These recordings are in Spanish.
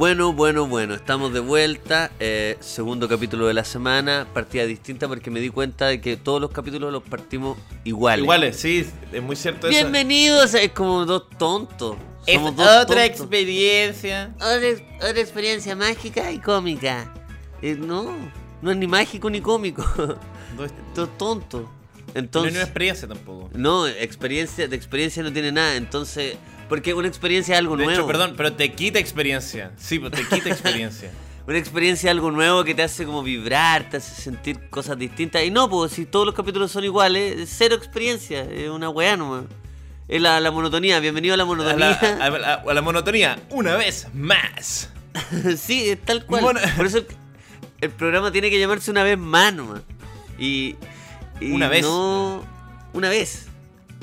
Bueno, bueno, bueno, estamos de vuelta. eh, segundo capítulo de la semana, partida distinta porque me di cuenta de que todos los capítulos los partimos iguales. Iguales, sí, es muy cierto eso. Bienvenidos, es como dos tontos. Es Somos dos otra tontos. experiencia. Otra, ex- otra experiencia mágica y cómica. Eh, no, no es ni mágico ni cómico. No es, Esto es tonto. no es Entonces, una experiencia tampoco. no, experiencia, de experiencia no tiene nada. Entonces, porque una experiencia es algo De nuevo. hecho, perdón, pero te quita experiencia. Sí, pues te quita experiencia. Una experiencia es algo nuevo que te hace como vibrar, te hace sentir cosas distintas. Y no, pues si todos los capítulos son iguales, es cero experiencia, es una weá nomás. Es la, la monotonía, bienvenido a la A la, monotonía. a la- a la monotonía, una vez más. sí, es tal cual. Mono- Por eso el, el programa tiene que llamarse una vez más nomás. Y, y Una vez. No, una vez.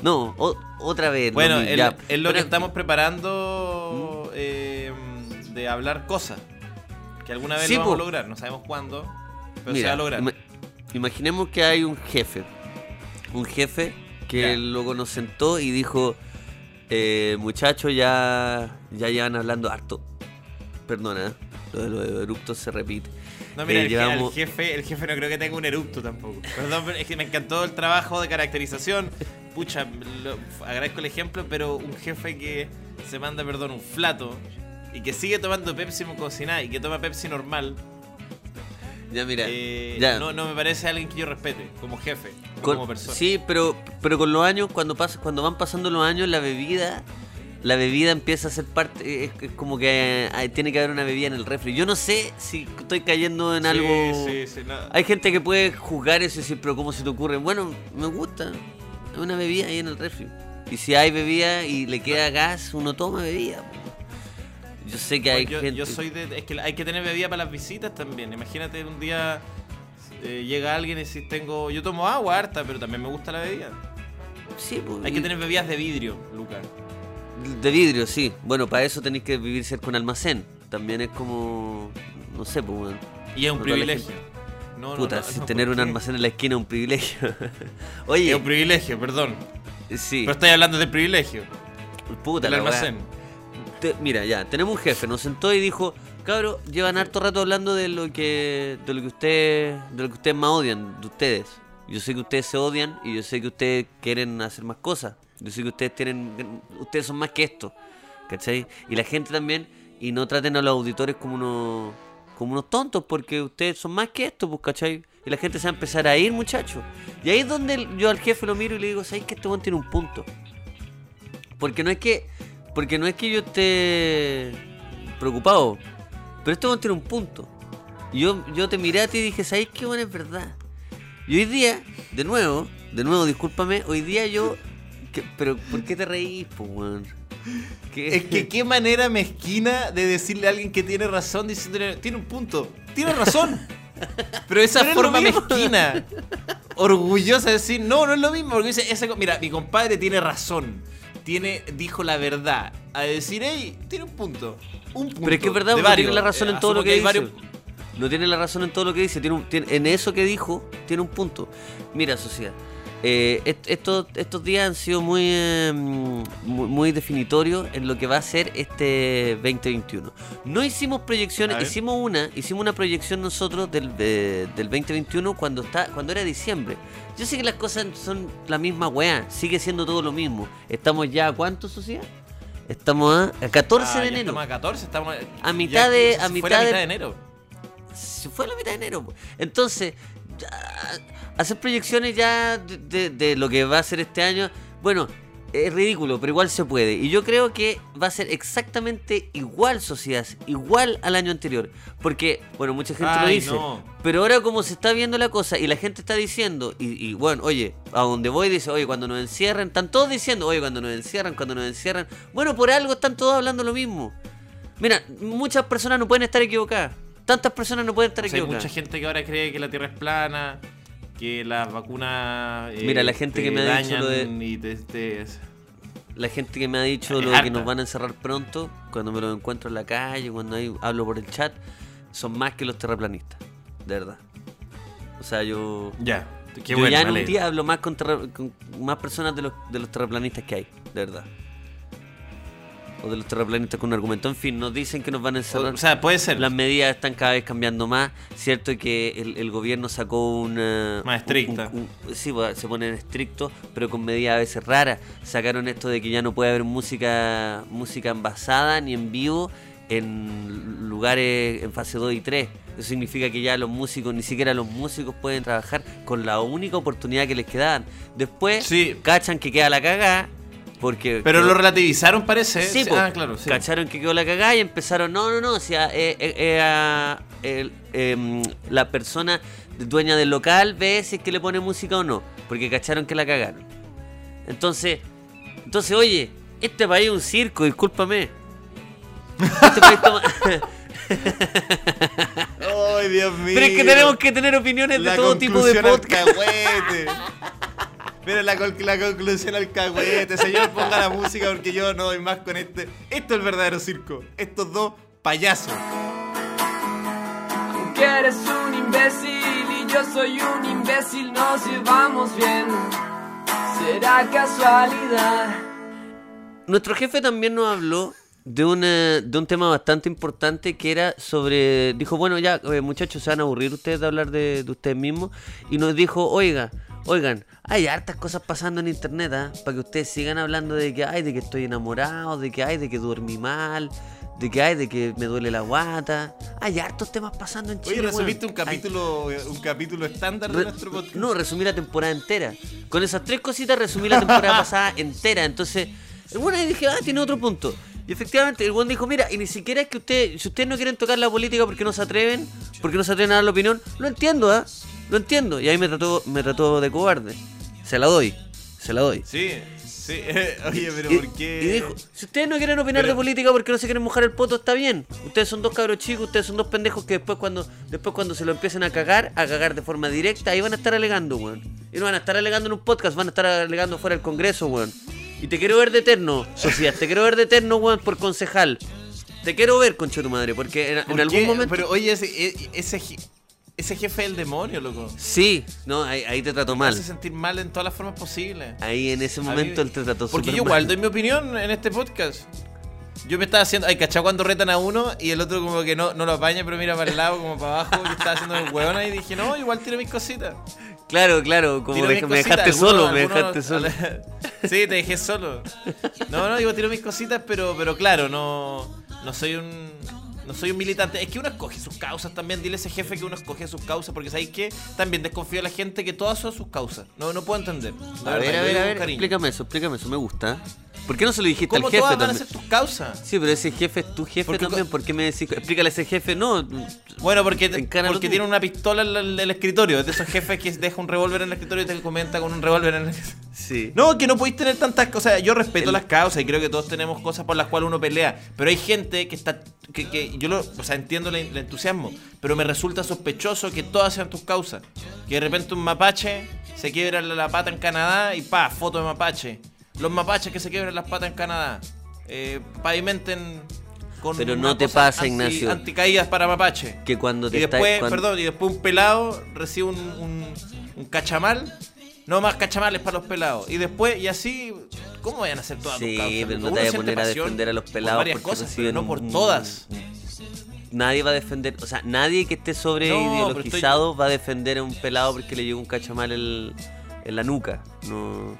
No, o- otra vez. Bueno, no, es, lo que estamos preparando eh, de hablar cosas. Que alguna vez Sí, lo vamos po. a lograr, no sabemos cuándo, pero se va a lograr. ima- imaginemos que hay un jefe. Un jefe que Ya. luego nos sentó y dijo, eh, muchachos, ya, ya llevan hablando harto. Perdona, lo de los eructos se repite. No, mira, Eh, el, llevamos- jefe, el jefe no creo que tenga un eructo tampoco. Perdón, es que me encantó el trabajo de caracterización. Pucha, lo- agradezco el ejemplo, pero un jefe que se manda, perdón, un flato y que sigue tomando Pepsi como si nada y que toma Pepsi normal, Ya, mira. eh, ya. No, no me parece alguien que yo respete como jefe, Con- como persona. Sí, pero, pero con los años, cuando pasa, cuando van pasando los años, la bebida, la bebida empieza a ser parte, es, es como que eh, tiene que haber una bebida en el refri. Yo no sé si estoy cayendo en Sí, algo. sí, sí, no. Hay gente que puede juzgar eso y decir, pero ¿cómo se te ocurre? Bueno, me gusta. Una bebida ahí en el refri. Y si hay bebida y le queda gas, uno toma bebida. Yo sé que hay yo, gente. yo soy de. Es que hay que tener bebida para las visitas también. Imagínate un día eh, llega alguien y si tengo. Yo tomo agua harta, pero también me gusta la bebida. Sí, po, Hay que tener bebidas de vidrio, Lucas. De vidrio, sí. Bueno, para eso tenéis que vivir cerca de un almacén. También es como. No sé, pues. Y es un privilegio. No, Puta, no, si tener ¿por un almacén en la esquina es un privilegio. Es Oye, un privilegio, perdón. sí. Pero estoy hablando de privilegio. Puta, la weá. almacén. Te- mira, ya, tenemos un jefe, nos sentó y dijo, cabro, llevan harto rato hablando de lo que de lo que ustedes de lo que ustedes más odian, de ustedes. Yo sé que ustedes se odian y yo sé que ustedes quieren hacer más cosas. Yo sé que ustedes tienen ustedes son más que esto. ¿Cachai? Y la gente también y no traten a los auditores como unos como unos tontos porque ustedes son más que esto, pues, ¿cachai? Y la gente se va a empezar a ir, muchachos. Y ahí es donde yo al jefe lo miro y le digo, ¿sabes que este buen tiene un punto? Porque no es que. Porque no es que yo esté preocupado. Pero este weón tiene un punto. Y yo, yo te miré a ti y dije, ¿sabes qué bueno es verdad? Y hoy día, de nuevo, de nuevo, discúlpame, hoy día yo. pero, ¿por qué te reís, po, weón? ¿Qué? Es que qué manera mezquina de decirle a alguien que tiene razón diciéndole, tiene un punto. Tiene razón. Pero esa Pero forma mezquina. Orgullosa de decir, no, no es lo mismo. Porque dice, esa mira, mi compadre tiene razón. Tiene, dijo la verdad. A decir, hey, tiene un punto. Un punto. Pero es que es verdad, no tiene la razón Eh, en todo lo que, dice. varios- No tiene la razón en todo lo que dice. Tiene un- tiene- en eso que dijo, tiene un punto. Mira, sociedad. Eh, est- estos, estos días han sido muy, eh, muy, muy definitorios en lo que va a ser este 2021. No hicimos A proyecciones, hicimos una, hicimos una proyección nosotros del, del 2021 cuando está, cuando era diciembre. Yo sé que las cosas son la misma weá, sigue siendo todo lo mismo. Estamos ya a cuánto, sociedad? Estamos a, a 14 Ah, de enero. Estamos a 14, estamos A mitad ya- de- a mitad de- mitad de enero. se fue a la mitad de enero. Entonces, hacer proyecciones ya de, de- de lo que va a ser este año, bueno, es ridículo, pero igual se puede. Y yo creo que va a ser exactamente igual, sociedad, igual al año anterior. Porque, bueno, mucha gente lo dice. no. Pero ahora como se está viendo la cosa y la gente está diciendo, y, y bueno, oye, a donde voy dice, oye, cuando nos encierran, están todos diciendo, oye, cuando nos encierran, cuando nos encierran. Bueno, por algo están todos hablando lo mismo. Mira, muchas personas no pueden estar equivocadas. Tantas personas no pueden estar O sea, hay mucha gente que ahora cree que la Tierra es plana, que las vacunas eh, Mira, la gente te que me ha dicho lo de- dañan y te- te- La gente que me ha dicho Es lo de que nos van a encerrar pronto, cuando me lo encuentro en la calle, cuando hay- hablo por el chat, son más que los terraplanistas. De verdad. O sea, yo. Ya, qué yo bueno. ya en un día hablo más con, terra- con más personas de los, de los terraplanistas que hay, de verdad. O de los terraplanistas con un argumento. En fin, nos dicen que nos van a encerrar. O sea, puede ser. Las medidas están cada vez cambiando más. Cierto que el, el gobierno sacó una. Más estricta. un- un- sí, pues, se ponen estrictos, pero con medidas a veces raras. Sacaron esto de que ya no puede haber música música envasada ni en vivo en lugares en fase 2 y 3. Eso significa que ya los músicos, ni siquiera los músicos pueden trabajar con la única oportunidad que les quedaban. Después, Sí. cachan que queda la cagada. Porque Pero quedó- lo relativizaron, parece. Sí, po. ah, claro, sí. cacharon que quedó la cagada y empezaron, no, no, no, o sea, eh, eh, eh, em, la persona dueña del local ve si es que le pone música o no, porque cacharon que la cagaron. Entonces, entonces, oye, este país es un circo, discúlpame. Este país toma- Ay, Dios mío. Pero es que tenemos que tener opiniones de todo tipo de podcast. Pero la, col- la conclusión al cagüete. Señor, ponga la música porque yo no doy más con este. Esto es el verdadero circo. Estos dos payasos. Que eres un imbécil y yo soy un imbécil, nos llevamos bien. Será casualidad. Nuestro jefe también nos habló de un, eh, de un tema bastante importante que era sobre... Dijo, bueno, ya eh, muchachos, se van a aburrir ustedes de hablar de, de ustedes mismos. Y nos dijo, oiga, oigan, hay hartas cosas pasando en internet, ¿ah? Para que ustedes sigan hablando de que hay, de que estoy enamorado, de que hay, de que dormí mal, de que hay, de que me duele la guata. Hay hartos temas pasando en Chile. Oye, resumiste un capítulo, un capítulo estándar de Re- nuestro podcast. No, resumí la temporada entera. Con esas tres cositas resumí la temporada pasada entera. Entonces, el bueno ahí dije, ah, tiene otro punto. Y efectivamente, el buen dijo, mira, y ni siquiera es que usted, si ustedes no quieren tocar la política porque no se atreven, porque no se atreven a dar la opinión, lo entiendo, ¿ah? Lo entiendo. Y ahí me trató, me trató de cobarde. Se la doy, se la doy. Sí, sí. Oye, pero Y, ¿por qué? y dijo, si ustedes no quieren opinar Pero- de política porque no se quieren mojar el poto, está bien. Ustedes son dos cabros chicos, ustedes son dos pendejos que después cuando después cuando se lo empiecen a cagar, a cagar de forma directa, ahí van a estar alegando, weón. Y no van a estar alegando en un podcast, van a estar alegando fuera del Congreso, weón. Y te quiero ver de eterno, Socias, te quiero ver de eterno, weón, por concejal. Te quiero ver, concha de tu madre, porque en, en ¿Por algún momento... Pero oye, ese, e- ese, ese jefe es el demonio, loco. Sí, no, ahí, ahí te trató Me mal. hace sentir mal en todas las formas posibles. Ahí en ese mí- momento él te trató Porque yo mal. igual doy mi opinión en este podcast. Yo me estaba haciendo. Ay, ¿cachai? Cuando retan a uno y el otro como que no, no lo apaña, pero mira para el lado, como para abajo. Yo estaba haciendo el hueón y dije, no, igual tiro mis cositas. Claro, claro, como me, me dejaste algunos- solo, me dejaste solo. sí, te dejé solo. No, no, digo, tiro mis cositas, pero, pero claro, no, no soy un. No soy un militante. Es que uno escoge sus causas también. Dile a ese jefe que uno escoge sus causas. Porque ¿sabéis qué? También desconfío de la gente que todas son sus causas. No, no puedo entender. La A verdad, ver, a ver, a ver, cariño. explícame eso, explícame eso, me gusta. ¿Por qué no se lo dijiste ¿Cómo al jefe todas van a también? ser tus causas? Sí, pero ese jefe es tu jefe Porque también, ¿por qué me decís? Explícale a ese jefe, no. Bueno, porque, porque tiene una pistola en el, el escritorio. Es de esos jefes que deja un revólver en el escritorio y te comenta con un revólver en el Sí. No, que no podéis tener tantas cosas. Yo respeto El- las causas y creo que todos tenemos cosas por las cuales uno pelea. Pero hay gente que está. que, que yo lo. O sea, entiendo el, el entusiasmo. Pero me resulta sospechoso que todas sean tus causas. Que de repente un mapache se quiebra la, la pata en Canadá y pa, foto de mapache. Los mapaches que se quiebran las patas en Canadá. Eh, pavimenten con. Pero no te pasa, anti- Ignacio. Anticaídas para mapache. Que cuando te Y está- después, cuando- perdón, y después un pelado recibe un, un, un cachamal. No más cachamales para los pelados. Y después, y así, ¿cómo vayan a hacer todas tus Sí, pero no te vayas a poner a defender a los por pelados varias porque cosas, pero no por un- todas. Nadie va a defender, o sea, nadie que esté sobre No, ideologizado va a defender a un pelado porque le llegó un cachamal en, en la nuca. No.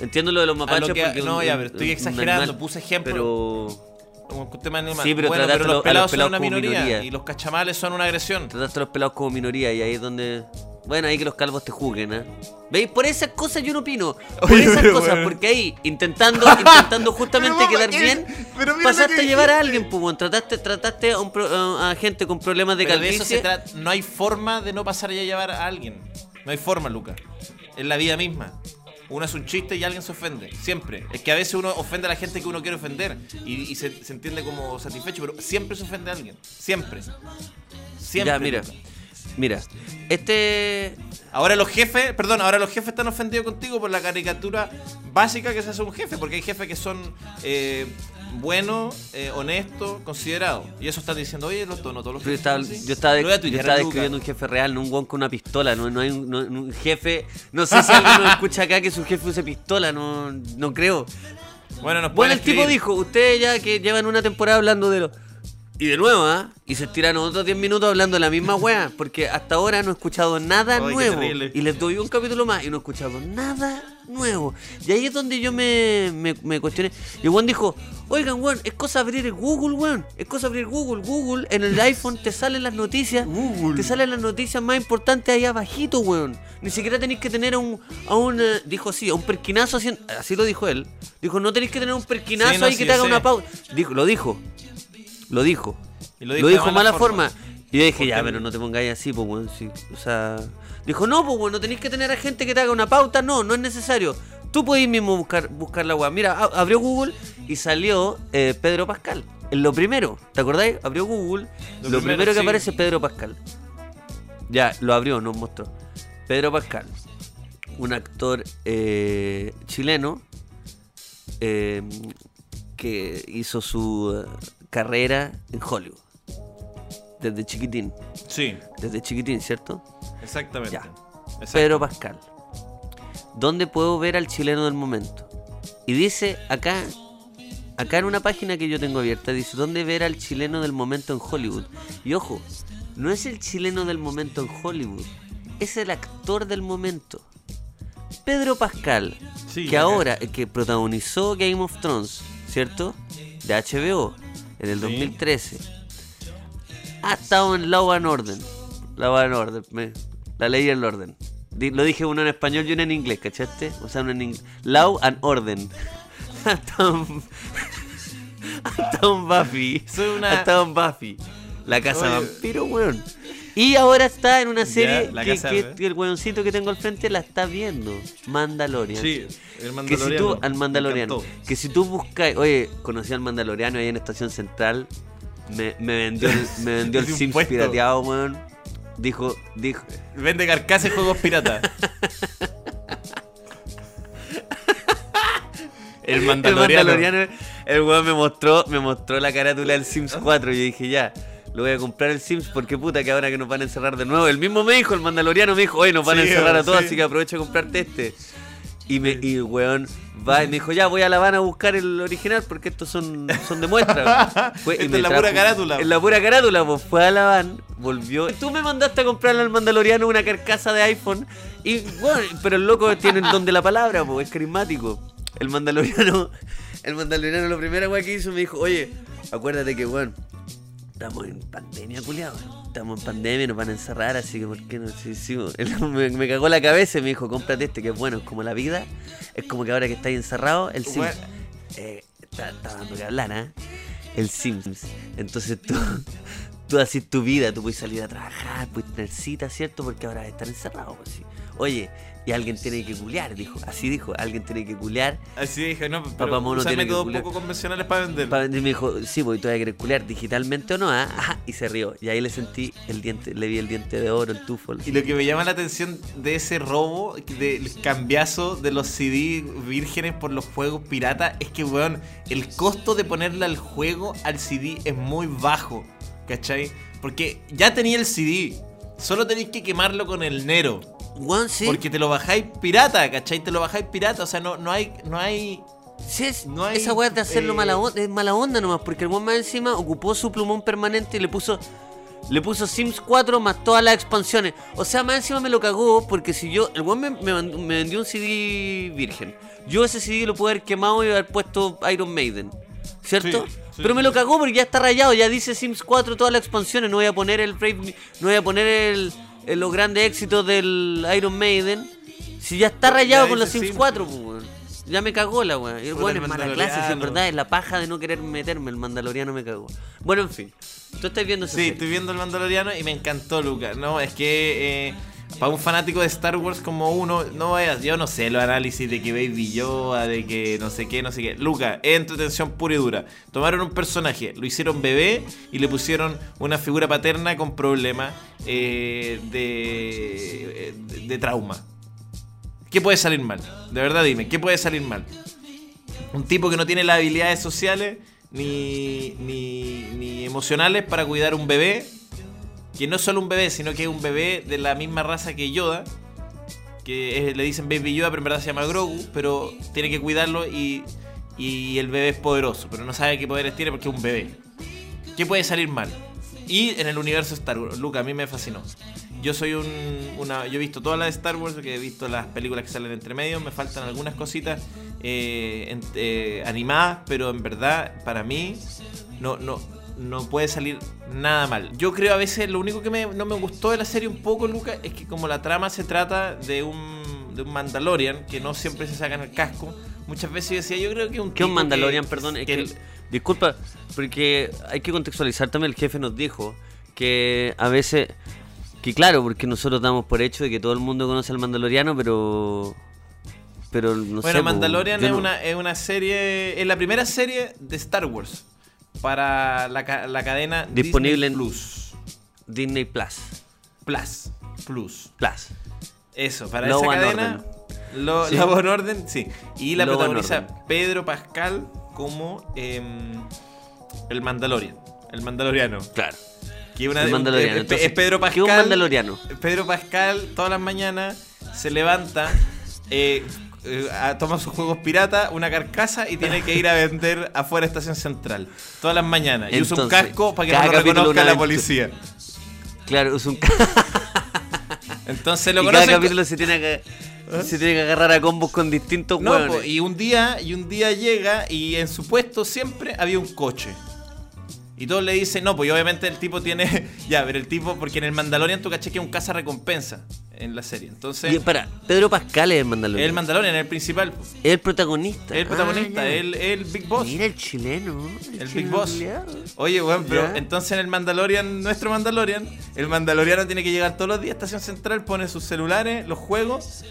Entiendo lo de los mapaches lo que- porque no, un- ya, pero estoy exagerando, animal, puse ejemplo. Pero Como un tema animal. Sí, pero bueno, pero a los los pelados son pelados una minoría, minoría. Y los cachamales son una agresión. trataste a los pelados como minoría y ahí es donde. Bueno, ahí que los calvos te juzguen, ¿eh? ¿Veis? Por esas cosas yo no opino. Por Oye, esas cosas, bueno. porque ahí, intentando, intentando justamente Pero, quedar bien, Pero pasaste que a llevar a alguien, pues. Trataste, trataste a, un pro- a gente con problemas de Pero de eso calvicie. se trata. No hay forma de no pasar a llevar a alguien. No hay forma, Lucas. Es la vida misma. Uno es un chiste y alguien se ofende. Siempre. Es que a veces uno ofende a la gente que uno quiere ofender. Y, y se, se entiende como satisfecho, pero siempre se ofende a alguien. Siempre. Siempre. ya, mira. Mira, este. Ahora los jefes, perdón, ahora los jefes están ofendidos contigo por la caricatura básica que se hace un jefe, porque hay jefes que son eh, buenos, eh, honestos, considerados. Y eso están diciendo, oye, no, no todos los jefes estaba, yo estaba, yo estaba describiendo un jefe real, no un guan con una pistola. No, no hay un, no- un jefe. No sé si alguien nos escucha acá que su jefe use pistola, no, no creo. Bueno, nos Bueno, el tipo dijo, ustedes ya que llevan una temporada hablando de lo... Y de nuevo, ¿ah? Y se tiraron otros 10 minutos hablando de la misma wea, porque hasta ahora no he escuchado nada Ay, nuevo. Y les doy un capítulo más y no he escuchado nada nuevo. Y ahí es donde yo me, me, me cuestioné. Y weón dijo, oigan, weón, es cosa abrir el Google, weón. Es cosa abrir Google. Google, en el iPhone te salen las noticias. Google. Te salen las noticias más importantes ahí abajito, weón. Ni siquiera tenéis que tener a un, a un eh, dijo así, a un perquinazo haciendo, así lo dijo él. Dijo, no tenéis que tener un perquinazo Sí, no, ahí sí, que te haga una pausa. Dijo, lo dijo. Lo dijo. Y Lo dijo, de mala forma. Y yo dije, ya, pero no te pongáis así, pues. Sí. O sea, dijo, no, pues, weón, no tenéis que tener a gente que te haga una pauta. No, no es necesario. Tú podés mismo buscar, buscar la weá. Mira, abrió Google y salió eh, Pedro Pascal. En lo primero, ¿te acordáis? Abrió Google. Lo, Lo primero, primero, que sí. aparece es Pedro Pascal. Ya, lo abrió, nos mostró. Pedro Pascal, un actor eh, chileno eh, que hizo su carrera en Hollywood. Desde chiquitín. Sí, Desde chiquitín, ¿cierto? exactamente. Ya. Pedro Pascal. ¿Dónde puedo ver al chileno del momento? Y dice acá, acá en una página que yo tengo abierta, dice, ¿dónde ver al chileno del momento en Hollywood? Y ojo, no es el chileno del momento en Hollywood, es el actor del momento. Pedro Pascal, Sí, que acá. ahora, eh, que protagonizó Game of Thrones, ¿cierto? De HBO, en el Sí. 2013. Ha estado en Law and Order. Law and Order, me- la ley y el orden. Di- Lo dije uno en español y uno en inglés, ¿cachaste? O sea, uno en inglés. Law and Orden. Ha estado en- ha estado en Buffy. Soy una- Ha estado en Buffy. La casa Oye. vampiro, weón. Y ahora está en una serie que, el weoncito que tengo al frente la está viendo. Mandalorian. Sí, el Que si tú, al Mandaloriano, que si tú buscas, oye, conocí al Mandaloriano ahí en Estación Central, me, me vendió el, me vendió el Sims puesto. pirateado, weón. Dijo, dijo, Vende carcasas y juegos piratas. el el Mandaloriano. Mandaloriano, el weón me mostró, me mostró la carátula del Sims 4 y yo dije, ya, lo voy a comprar el Sims porque puta que ahora que nos van a encerrar de nuevo. El mismo me dijo, el Mandaloriano me dijo, oye, nos van a encerrar a todos, sí. así que aprovecha a comprarte este. Y, me, y weón va y me dijo, ya voy a La Habana a buscar el original porque estos son, son de muestra. Fue- y Esta me es la pura carátula. En la pura carátula, pues fue a La Habana, volvió. Tú me mandaste a comprarle al Mandaloriano una carcasa de iPhone. Y bueno, pero el loco tiene el don de la palabra, pues es carismático. El Mandaloriano, el Mandaloriano, lo primero weón, que hizo me dijo, oye, acuérdate que weón, estamos en pandemia, culiado. Estamos en pandemia, nos van a encerrar, así que ¿por qué no? Sí, él me, me cagó la cabeza y me dijo, cómprate este que es bueno, es como la vida. Es como que ahora que estáis encerrado, el Sims. Bueno. eh, está, está dando que hablar, ¿ah? El Sims. Entonces tú, tú haces tu vida, tú puedes salir a trabajar, puedes tener citas, ¿cierto? Porque ahora estar encerrado, pues sí. Oye, y alguien tiene que culiar, dijo. Así dijo, alguien tiene que culiar. Así dije, no, pero Papá Mono tiene métodos poco convencionales para vender. Pa- Y me dijo, sí, pues tú vas a querer culiar digitalmente o no, ¿ah? Ajá, y se rió. Y ahí le sentí el diente, le vi el diente de oro, el tufo. Y lo que me llama la atención de ese robo, del cambiazo de los CD vírgenes por los juegos pirata, es que, weón, el costo de ponerle al juego al CD es muy bajo, ¿cachai? Porque ya tenía el CD, solo tenéis que quemarlo con el Nero. Juan, sí. Porque te lo bajáis pirata, ¿cachai? Te lo bajáis pirata, o sea, no, no hay... No hay Sí, es- No hay, esa weá de hacerlo eh, mala onda, es mala onda nomás, porque el weón más encima ocupó su plumón permanente y le puso. Le puso Sims 4 más todas las expansiones. O sea, más encima me lo cagó porque si yo. El weón me, me me vendió un CD virgen. Yo ese CD lo pude haber quemado y haber puesto Iron Maiden. ¿Cierto? Sí, sí, Pero me lo cagó porque ya está rayado, ya dice Sims 4 todas las expansiones. No voy a poner el Brave, no voy a poner el, el- los grandes éxitos del Iron Maiden. Si ya está Ya rayado con dice los Sims Sims. 4, pues, weón. Ya me cagó la weá. Y el weón es mala clase, si en verdad es la paja de no querer meterme. El mandaloriano me cagó. Bueno, en fin. Tú estás viendo esa Sí, serie. estoy viendo el Mandaloriano y me encantó, Lucas. No, es que eh, para un fanático de Star Wars como uno, no vayas, yo no sé los análisis de que Baby Yoda, de que no sé qué, no sé qué. Lucas, es entretención pura y dura. Tomaron un personaje, lo hicieron bebé y le pusieron una figura paterna con problemas eh, de, de, de trauma. ¿Qué puede salir mal? De verdad dime, ¿qué puede salir mal? Un tipo que no tiene las habilidades sociales ni, ni, ni emocionales para cuidar un bebé. Que no es solo un bebé, sino que es un bebé de la misma raza que Yoda. Que le dicen Baby Yoda, pero en verdad se llama Grogu. Pero tiene que cuidarlo y, y el bebé es poderoso, pero no sabe qué poderes tiene porque es un bebé. ¿Qué puede salir mal? Y en el universo Star Wars, Luca, a mí me fascinó. Yo soy un, una, yo he visto todas las de Star Wars, que he visto las películas que salen entre medio, me faltan algunas cositas eh, eh, animadas, pero en verdad, para mí, no, no, no puede salir nada mal. Yo creo a veces, lo único que me- no me gustó de la serie un poco, Luca, es que como la trama se trata de un, de un Mandalorian, que no siempre se sacan el casco, muchas veces yo decía, yo creo que un ¿Qué un Mandalorian? que- Perdón, es que que, el- disculpa, porque hay que contextualizar también. El jefe nos dijo que a veces, que claro, porque nosotros damos por hecho de que todo el mundo conoce al Mandaloriano, pero. Pero no. Bueno, Mandalorian es, no- una, es una serie, es la primera serie de Star Wars para la, la cadena Disponible Disney en- Plus. Disney Plus. Plus. Plus. Plus. Eso, para esa cadena. Lo, Sí. Order, sí. Y la protagoniza. Pedro Pascal como em, el Mandalorian. El Mandaloriano. Claro. Que una- El Mandaloriano. es- Pedro ¿qué es Pascal. un Mandaloriano? Pedro Pascal todas las mañanas se levanta, eh, eh, toma sus juegos pirata, una carcasa y tiene que ir a vender afuera de Estación Central. Todas las mañanas. Y usa un casco para que no lo reconozca la policía. Claro, es un. Entonces lo y cada conocen. capítulo se tiene que. Se tiene que agarrar a combos con distintos No, hueones. po, y un día, y un día llega y en su puesto siempre había un coche. Y todos le dicen, no, pues y obviamente el tipo tiene. ya, pero el tipo, porque en el Mandalorian tú caché que es un caza recompensa en la serie. Entonces, Y para, Pedro Pascal es el Mandaloriano. el Mandalorian es el principal. po. Es el protagonista. Es el protagonista, Ah, el, el Big Boss. Mira el chileno. El Big Boss. Oye, weón, pero Ya. entonces en el Mandalorian, nuestro Mandalorian, el Mandaloriano tiene que llegar todos los días a Estación Central, pone sus celulares, los juegos,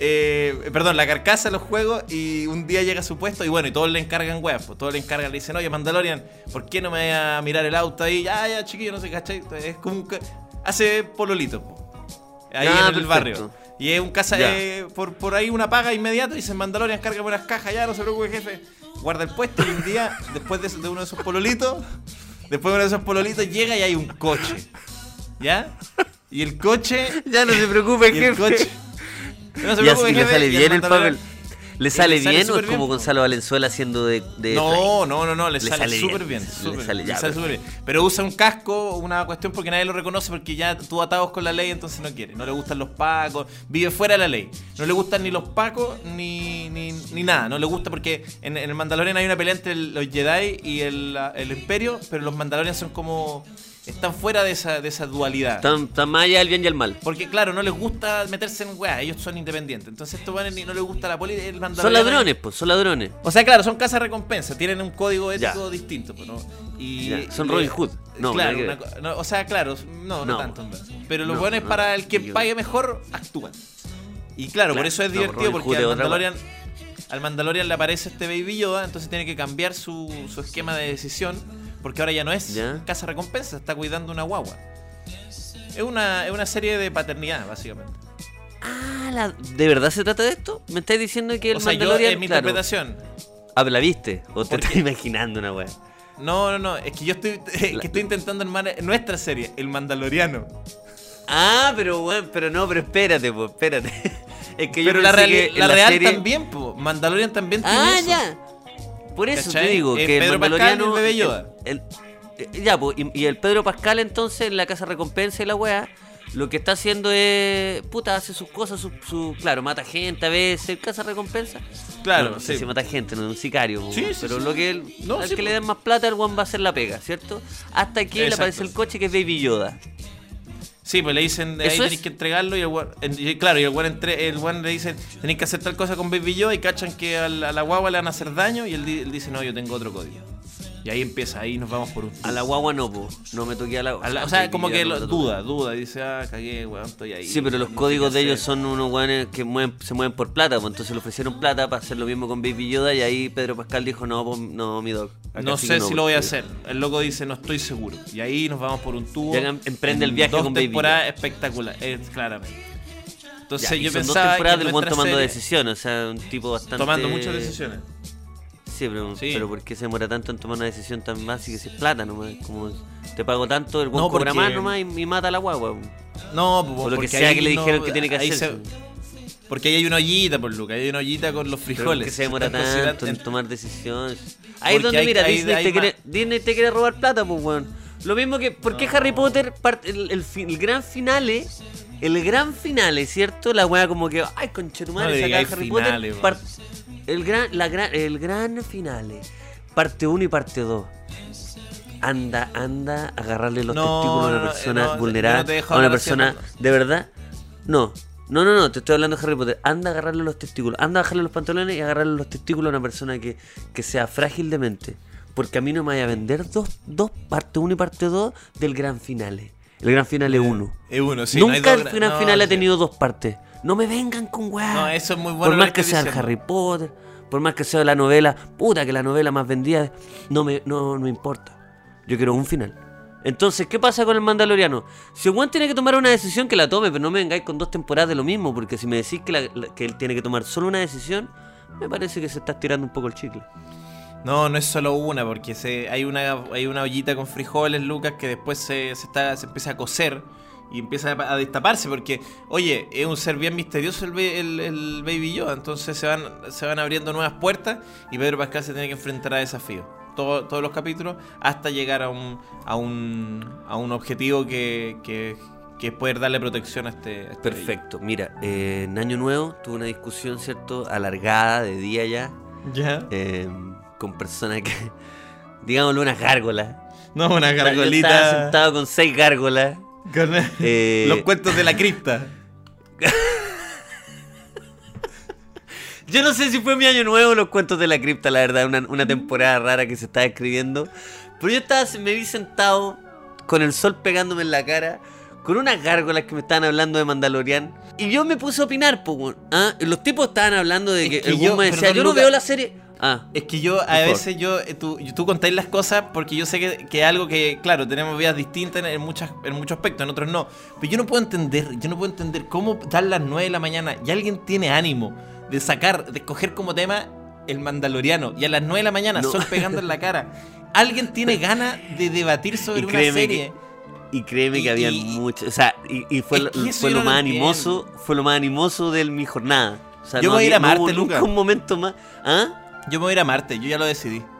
eh, perdón, la carcasa, los juegos, y un día llega a su puesto y bueno, y todos le encargan weas, pues todos le encargan, le dicen, oye, Mandalorian, ¿por qué no me voy a mirar el auto ahí? Ya, ya, chiquillo, no sé, ¿cachai? Es como un... Hace pololito, po. Ahí Ya, en el perfecto. barrio. Y es un casa eh, por, por ahí una paga inmediata. Dice Mandalorian, carga buenas cajas, ya no se preocupe, jefe. Guarda el puesto y un día, después de, de uno de esos pololitos, después de uno de esos pololitos, llega y hay un coche. ¿Ya? Y el coche. Ya no se preocupe, y el jefe. coche. No se le sale bien el Mandalorian- papel. ¿Le sale le sale bien o es como. Gonzalo Valenzuela haciendo de. de No, no, no, no, le, Le sale, bien, súper bien. le sale le ya, sale bien. Pero usa un casco, una cuestión porque nadie lo reconoce porque ya tú atados con la ley, entonces no quiere. No le gustan los pacos, vive fuera de la ley. No le gustan ni los pacos ni, ni, ni nada. No le gusta porque en, en el Mandalorian hay una pelea entre los Jedi y el, el Imperio, pero los Mandalorians son como. Están fuera de esa, de esa dualidad. Tan, tan más allá del bien y el mal. Porque, claro, no les gusta meterse en weá, ellos son independientes. Entonces, estos weones ni no les gusta la política. el Son ladrones, pues, son ladrones. o sea, claro, son casas recompensa, tienen un código Ya. ético distinto, pues, ¿no? Y Ya, son Robin Hood. No, claro, una no, o sea, claro, no, no, No. tanto. verdad. Pero los no, para el quien pague mejor, actúan. Y claro, por eso es divertido, porque Mandalorian, al Mandalorian le aparece este Baby Yoda, entonces tiene que cambiar su, su esquema de decisión, porque ahora ya no es Ya. casa recompensa, está cuidando una guagua. Es una, es una serie de paternidad, básicamente. Ah, la- ¿de verdad se trata de esto? ¿Me estáis diciendo que el o sea, yo, Mandalorian... en mi claro, interpretación, Ah, ¿la viste? ¿O te estás imaginando una weá? No, no, no, es que yo estoy, que estoy intentando armar nuestra serie, El Mandaloriano. Ah, pero bueno, pero no, pero espérate, pues, espérate. Es que yo Pero la, reali- que en la real serie- también, po. Mandalorian también tiene Ah, eso. ya. Por eso ¿Cachai? te digo Eh, que el Pedro Pascal y el bebé Yoda. el- el- ya, pues, y, y el Pedro Pascal entonces en la casa recompensa y la weá, lo que está haciendo es. Puta, hace sus cosas, su, su- claro, mata gente a veces, casa recompensa. Claro, no, no sé sí. si mata gente, no es un sicario. po, Sí, sí, pero lo que él, No, al que po. le den más plata, el one va a hacer la pega, ¿cierto? Hasta que le Exacto. aparece el coche que es Baby Yoda. Sí, pues le dicen, ahí ¿Eso tenéis que entregarlo y el guan- claro, y el guan, entre, el guan le dicen, tenéis que hacer tal cosa con Baby Yoda y cachan que a la, a la guagua le van a hacer daño y él dice, no, yo tengo otro código. Y ahí empieza, ahí nos vamos por un... A la guagua no, po. No me toqué a la a la- o sea, como que lo- duda, duda, dice, ah, cagué, weón, estoy ahí. Sí, pero los no códigos de ellos son unos guanes que mueven, se mueven por plata, pues entonces le ofrecieron plata para hacer lo mismo con Baby Yoda y ahí Pedro Pascal dijo, no, pues, no, mi dog. acá No sé si lo voy a hacer. El loco dice, no estoy seguro. Y ahí nos vamos por un tubo. Ya em- emprende el viaje dos con Baby Yoda. espectaculares, claramente. Entonces Ya, yo son pensaba dos temporadas que del buen tomando serie- decisiones, o sea, un tipo bastante... Tomando muchas decisiones. Pero, Sí. pero ¿por qué se demora tanto en tomar una decisión tan básica si es plata nomás? Como te pago tanto, el buen No, cobra porque- más nomás y, y mata a la guagua. No, O lo que sea que le no- dijeron que tiene que hacer. se- Porque ahí hay una ollita, por Luca, hay una ollita con los frijoles. que se demora tanto en tomar decisiones. Ahí es donde, hay- mira, hay- Disney, hay te quiere, Disney te quiere robar plata, pues, weón. Lo mismo que, ¿por qué No. Harry Potter, el, el el gran finale, el gran finale, ¿cierto? La weá como que, ay, No conchetumare, acaba digáis Harry finale, Potter. El, gran, la gran, el gran finale, parte 1 y parte 2. Anda, anda agarrarle los No, testículos a una no, no, persona no, no dejo a una persona. ¿de verdad? No, no, no, no, te estoy hablando de Harry Potter. Anda a agarrarle los testículos, anda a bajarle los pantalones y agarrarle los testículos a una persona que, que sea frágil de mente. Porque a mí no me vaya a vender dos, dos parte 1 y parte 2 del gran finale. El gran finale 1. Es uno, sí. no hay Nunca el gra- gran no, final ha sí. tenido dos partes. No me vengan con weá. No, eso es muy bueno. por más que sea el. Harry Potter, por más que sea la novela, puta que la novela más vendida, no me, no, no me importa. Yo quiero un final. Entonces, ¿qué pasa con el Mandaloriano? Si Juan tiene que tomar una decisión, que la tome, pero no me vengáis con dos temporadas de lo mismo, porque si me decís que, la- la- que él tiene que tomar solo una decisión, me parece que se está estirando un poco el chicle. No, no es solo una, porque se, hay, una, hay una ollita con frijoles, Lucas, que después se, se, está, se empieza a cocer y empieza a, destaparse, porque, oye, es un ser bien misterioso el, el, el Baby Yoda, entonces se van, se van abriendo nuevas puertas y Pedro Pascal se tiene que enfrentar a desafíos. Todo- todos los capítulos hasta llegar a un, a un, a un objetivo que, que, que es poder darle protección a este, a este Perfecto. Mira, eh, en Año Nuevo tuve una discusión, ¿cierto? Alargada, de día ya. ¿Ya? eh, con personas que, digámoslo, unas gárgolas. No, una Yo estaba gargolita. sentado con seis gárgolas. Con Eh, los cuentos de la cripta. Yo no sé si fue mi año nuevo los cuentos de la cripta, la verdad, una, una temporada rara que se estaba escribiendo. Pero yo estaba, me vi sentado con el sol pegándome en la cara, con unas gárgolas que me estaban hablando de Mandalorian. Y yo me puse a opinar, pues. ¿Ah? Los tipos estaban hablando de Es que, el yo- me decía, perdón, yo no Luca. veo la serie. Ah, Es que yo a veces yo eh, tú, tú contáis las cosas porque yo sé que, que es algo que, claro, tenemos vidas distintas en, muchas, en muchos aspectos, en otros no. Pero yo no puedo entender, yo no puedo entender cómo dan las 9 de la mañana y alguien tiene ánimo de sacar, de escoger como tema el Mandaloriano y a las 9 de la mañana, No. sol pegando en la cara. Alguien tiene ganas de debatir sobre una serie. y créeme que habían y- muchos. O sea, y, y fue, lo, que fue lo más animoso, fue lo más animoso de mi jornada. O sea, Yo voy a ir a había- no Marte, nunca un momento más. ¿Ah? Yo me voy a ir a Marte, yo ya lo decidí.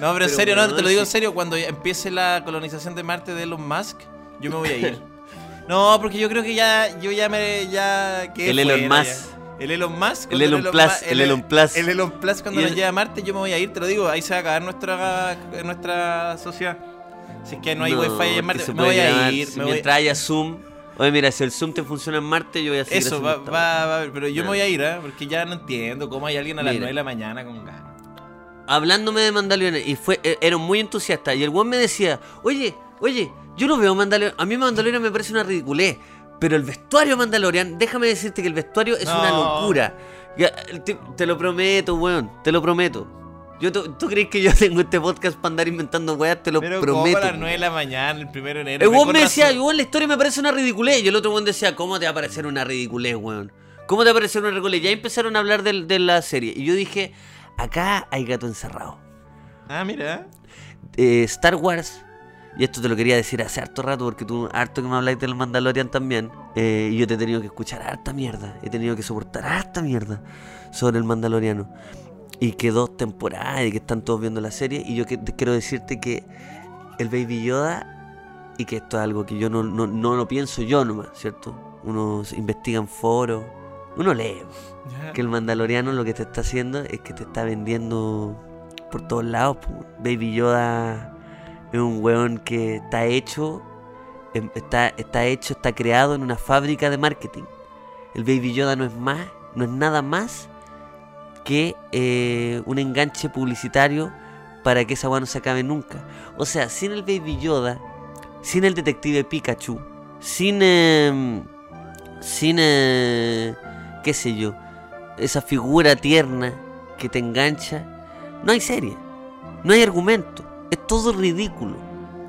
No, pero en serio, no, te lo digo en serio, cuando empiece la colonización de Marte de Elon Musk, yo me voy a ir. No, porque yo creo que ya, yo ya me, ya El Elon Musk. El Elon Musk. El Elon Plus, el Elon Plus. El Elon Plus cuando nos lleve a Marte, yo me voy a ir, te lo digo, ahí se va a acabar nuestra, nuestra sociedad. Si es que no hay wifi ahí en Marte, me voy a ir. Me voy... mientras haya Zoom. Oye, mira, si el Zoom te funciona en Marte, yo voy a seguir Eso, va, va, va pero yo me voy a ir, ¿eh? porque ya no entiendo cómo hay alguien a las Mira. 9 de la mañana con ganas. hablándome de Mandalorian y fue eh, era muy entusiasta y el weón me decía, "Oye, oye, yo no veo Mandalorian, a mí Mandalorian me parece una ridiculez, pero el vestuario Mandalorian, déjame decirte que el vestuario es una locura." Te, te lo prometo, weón, te lo prometo. Yo, ¿tú, tú crees que yo tengo este podcast para andar inventando weas? Te lo Pero prometo. como a las 9 de la mañana, el primero de enero. El weón me decía, weón, la historia me parece una ridiculez. Y el otro weón decía, ¿cómo te va a parecer una ridiculez, weón? ¿Cómo te va a parecer una ridiculez? Ya empezaron a hablar del- de, la serie. Y yo dije, acá hay gato encerrado. Ah, mira. Eh, Star Wars, y esto te lo quería decir hace harto rato, porque tú harto que me habláis del Mandalorian también. eh, y yo te he tenido que escuchar harta mierda. He tenido que soportar harta mierda sobre el Mandaloriano. Y que dos temporadas y que están todos viendo la serie. Y yo que- quiero decirte que el Baby Yoda, y que esto es algo que yo no, no, no lo pienso yo nomás, ¿cierto? Uno investiga en foros, uno lee que el Mandaloriano lo que te está haciendo es que te está vendiendo por todos lados. Baby Yoda es un weón que está hecho, em, está, está hecho, está creado en una fábrica de marketing. El Baby Yoda no es más, no es nada más que eh, un enganche publicitario para que esa weá no se acabe nunca. O sea, sin el Baby Yoda, sin el detective Pikachu, sin... em, sin... eh, qué sé yo, esa figura tierna que te engancha, no hay serie, no hay argumento, es todo ridículo.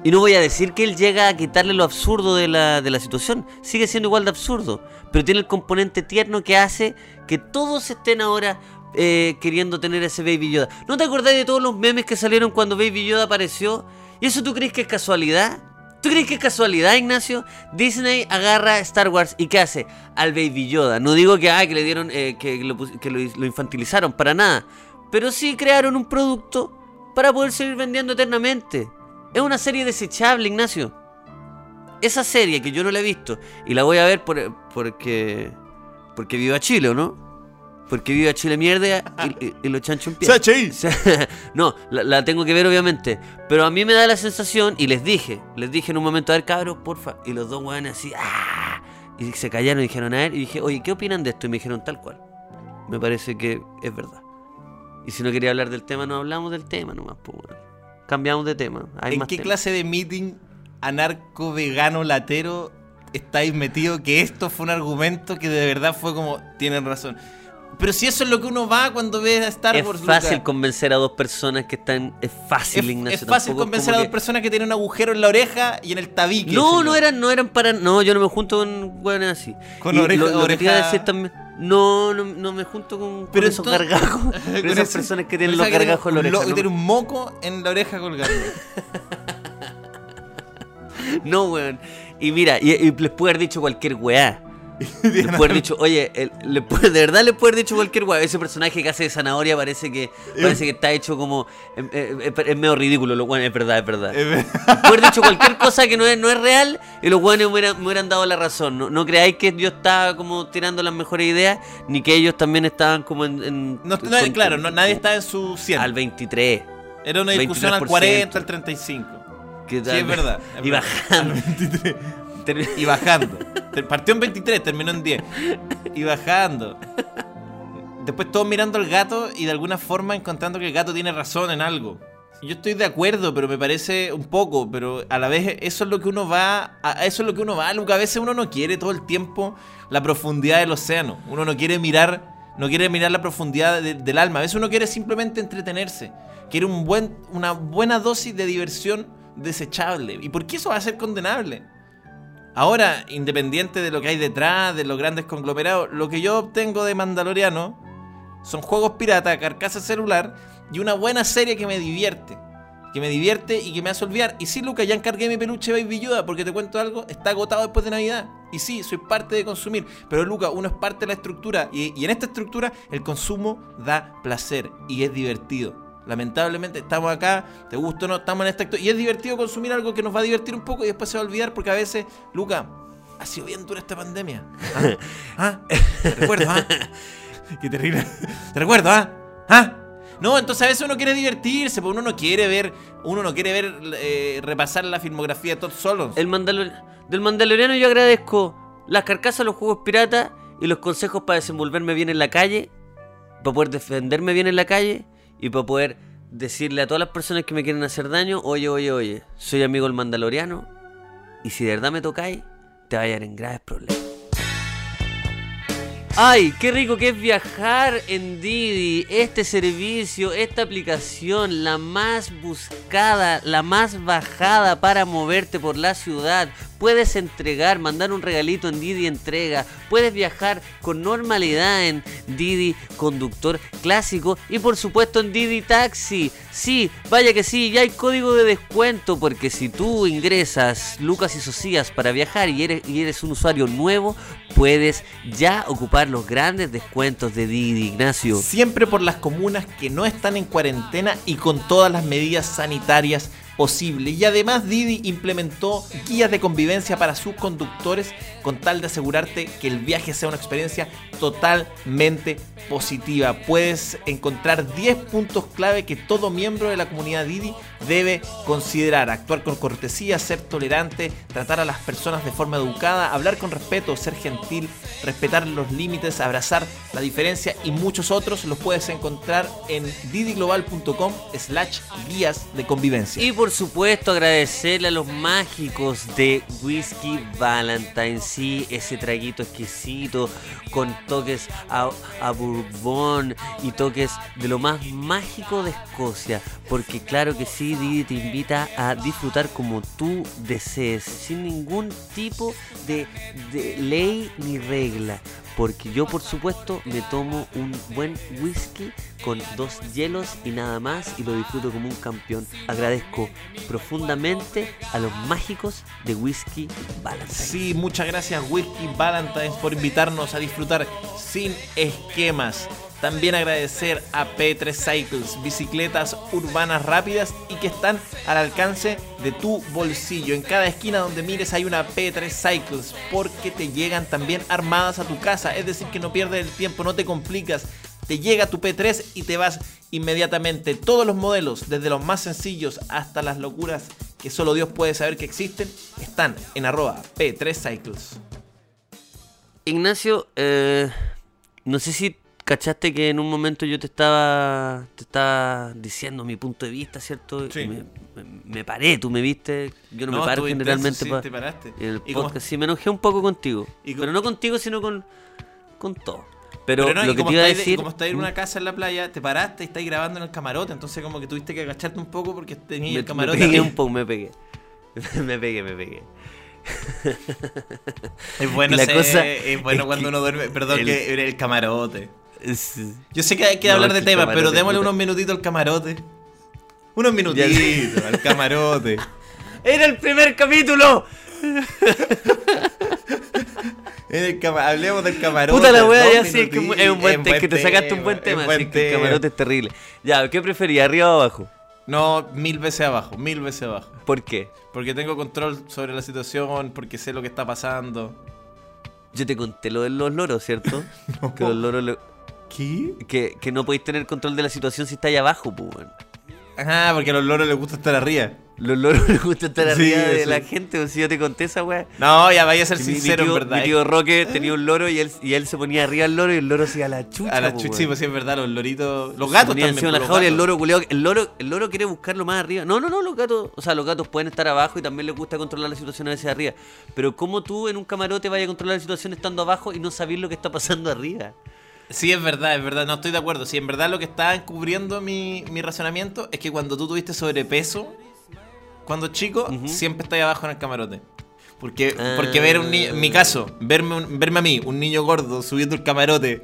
Y no voy a decir que él llega a quitarle lo absurdo de la, de la situación, sigue siendo igual de absurdo, pero tiene el componente tierno que hace que todos estén ahora eh, queriendo tener ese Baby Yoda. ¿No te acordás de todos los memes que salieron cuando Baby Yoda apareció? ¿Y eso tú crees que es casualidad? ¿Tú crees que es casualidad, Ignacio? Disney agarra a Star Wars y ¿qué hace? Al Baby Yoda. No digo que, ay, que le dieron, eh, que, lo, lo, infantilizaron, para nada. Pero sí crearon un producto para poder seguir vendiendo eternamente. Es una serie desechable, Ignacio. Esa serie que yo no la he visto y la voy a ver por, porque porque viva Chile, ¿o no? Porque viva Chile mierda y, y- y los chanchos en pie. No, la, la tengo que ver obviamente. Pero a mí me da la sensación, y les dije, les dije en un momento, a ver cabros, porfa. Y los dos weones así, ¡ah! Y se callaron y dijeron a ver, y dije, oye, ¿qué opinan de esto? Y me dijeron tal cual. Me parece que es verdad. Y si no quería hablar del tema, no hablamos del tema nomás, pues, weón. Cambiamos de tema. Hay ¿En más qué temas. clase de meeting anarco vegano latero estáis metido que esto fue un argumento que de verdad fue como tienen razón? Pero si eso es lo que uno va cuando ve a Star Es Wars, fácil Luca. convencer a dos personas que están. Es fácil, es, Ignacio. es fácil convencer a dos que- personas que tienen un agujero en la oreja y en el tabique. No, no eran, no eran para. No, yo no me junto con hueones así. Con oreja- lo, lo que te iba a oreja- decir también. No, no, no me junto con, con Pero esos entonces- gargajos. Con Con esas personas que tienen los gargajos en la oreja. lo- que no, tiene un moco en la oreja colgando. No, weón. Y mira, y, y les puede haber dicho cualquier weá. Les puede haber dicho, oye, el- le puede- de verdad les puede haber dicho cualquier weá. Ese personaje que hace de zanahoria parece que parece que está hecho como. eh, eh, Es, medio ridículo, lo bueno, es verdad, es verdad. Es Puede haber dicho cualquier cosa que no es, no es real y los buenos me hubieran, me hubieran dado la razón. No, no creáis que yo estaba como tirando las mejores ideas, ni que ellos también estaban como en. en- no, con- claro, no- nadie está en su 100. Al 23. Era una discusión al 23%. 40, al 35. que Sí, es verdad. es Y verdad. bajando. Al 23. Y bajando. Partió en 23, terminó en 10. Y bajando. Después todos mirando al gato y de alguna forma encontrando que el gato tiene razón en algo. Yo estoy de acuerdo, pero me parece un poco, pero a la vez eso es lo que uno va, a eso es lo que uno va, Luca. A veces uno no quiere todo el tiempo la profundidad del océano. Uno no quiere mirar, no quiere mirar la profundidad de- del alma. A veces uno quiere simplemente entretenerse. Quiere un buen, una buena dosis de diversión desechable. ¿Y por qué eso va a ser condenable? Ahora, independiente de lo que hay detrás, de los grandes conglomerados, lo que yo obtengo de Mandaloriano son juegos pirata, carcasa celular y una buena serie que me divierte. Que me divierte y que me hace olvidar. Y sí, Luca, ya encargué mi peluche Baby Yoda porque te cuento algo, está agotado después de Navidad. Y sí, soy parte de consumir. Pero Luca, uno es parte de la estructura. Y, y en esta estructura el consumo da placer y es divertido. Lamentablemente estamos acá, te gusta o no, estamos en esta acto- Y es divertido consumir algo que nos va a divertir un poco y después se va a olvidar porque a veces, Luca, ha sido bien dura esta pandemia. ¿Ah? ¿Ah? Te recuerdo, ¿ah? Qué terrible. Te recuerdo, ¿ah? ¿Ah? No, entonces a veces uno quiere divertirse, porque uno no quiere ver, uno no quiere ver, eh, repasar la filmografía de Todd Solons. El Mandalor- del Mandaloriano yo agradezco las carcasas, los juegos piratas y los consejos para desenvolverme bien en la calle, para poder defenderme bien en la calle y para poder decirle a todas las personas que me quieren hacer daño, oye, oye, oye, soy amigo del Mandaloriano y si de verdad me tocáis, te va a hallar en graves problemas. Ay, qué rico que es viajar en Didi. Este servicio, esta aplicación, la más buscada, la más bajada para moverte por la ciudad. Puedes entregar, mandar un regalito en Didi Entrega. Puedes viajar con normalidad en Didi Conductor Clásico y por supuesto en Didi Taxi. Sí, vaya que sí, ya hay código de descuento porque si tú ingresas Lucas y Socias para viajar y eres, y eres un usuario nuevo, puedes ya ocupar los grandes descuentos de Didi, Ignacio. Siempre por las comunas que no están en cuarentena y con todas las medidas sanitarias posibles. Y además Didi implementó guías de convivencia para sus conductores con tal de asegurarte que el viaje sea una experiencia totalmente positiva. Puedes encontrar 10 puntos clave que todo miembro de la comunidad Didi debe considerar. Actuar con cortesía, ser tolerante, tratar a las personas de forma educada, hablar con respeto, ser gentil, respetar los límites, abrazar la diferencia y muchos otros los puedes encontrar en didiglobal.com slash guías de convivencia. Supuesto agradecerle a los mágicos de Whisky Valentine, sí, ese traguito exquisito con toques a, a bourbon y toques de lo más mágico de Escocia, porque claro que sí, Didi te invita a disfrutar como tú desees, sin ningún tipo de, de ley ni regla. Porque yo por supuesto me tomo un buen whisky con dos hielos y nada más y lo disfruto como un campeón. Agradezco profundamente a los mágicos de Whisky Valentine. Sí, muchas gracias Whisky Valentine's por invitarnos a disfrutar sin esquemas. También agradecer a P3 Cycles, bicicletas urbanas rápidas y que están al alcance de tu bolsillo. En cada esquina donde mires hay una P3 Cycles porque te llegan también armadas a tu casa. Es decir, que no pierdes el tiempo, no te complicas. Te llega tu P3 y te vas inmediatamente. Todos los modelos, desde los más sencillos hasta las locuras que solo Dios puede saber que existen, están en arroba P3 Cycles. Ignacio, eh, no sé si cachaste que en un momento yo te estaba te estaba diciendo mi punto de vista, ¿cierto? Sí. Me, me- me paré, tú me viste. Yo no, me No, paro estuvo generalmente intenso, sí, pa- te paraste. en el ¿Y podcast. Sí, me enojé un poco contigo. ¿Y Pero no contigo, sino con, con todo. Pero, Pero no, lo que te iba a decir. como estáis en ¿Mm? una casa en la playa, te paraste y estáis grabando en el camarote, entonces como que tuviste que agacharte un poco porque tenías me, el me camarote pegué arriba. un poco, me pegué. me pegué, me pegué. Es bueno, la cosa es bueno es cuando uno duerme, perdón, el- que era el camarote. Yo sé que hay que No, hablar de temas, pero démosle unos minutitos al camarote. Unos minutitos al camarote. ¡Era el primer capítulo! El hablemos del camarote. Puta la wea, ya sí, es que es un- buen tema, que te sacaste un buen tema, es buen así que el tema. camarote es terrible. Ya, ¿qué prefería, arriba o abajo? No, mil veces abajo, mil veces abajo. ¿Por qué? Porque tengo control sobre la situación, porque sé lo que está pasando. Yo te conté lo de los loros, ¿cierto? No. Que los loros lo- ¿Qué? que, que no podéis tener control de la situación si estáis abajo, pues, weón. Ah, porque a los loros les gusta estar arriba. Los loros les gusta estar Sí, arriba de sí. la gente, o si yo te conté esa weá. No, ya vaya a ser mi- sincero, tío- en verdad. Mi tío Roque tenía un loro y él, y él se ponía arriba del loro y el loro se iba a la chucha. a la chucha, sí, pues sí, es verdad, los loritos. Los gatos también. pues, los el gatos. loro culeado, el loro, el loro quiere buscarlo más arriba. No, no, no, los gatos, o sea, los gatos pueden estar abajo y también les gusta controlar la situación a veces arriba. Pero ¿cómo tú en un camarote vayas a controlar la situación estando abajo y no sabes lo que está pasando arriba? Sí, es verdad, es verdad, no estoy de acuerdo. Sí, en verdad lo que está encubriendo mi, mi razonamiento es que cuando tú tuviste sobrepeso, cuando chico, Ujú. siempre estás abajo en el camarote. Porque, Ah. porque ver un niño, en mi caso, verme, un- verme a mí, un niño gordo, subiendo el camarote,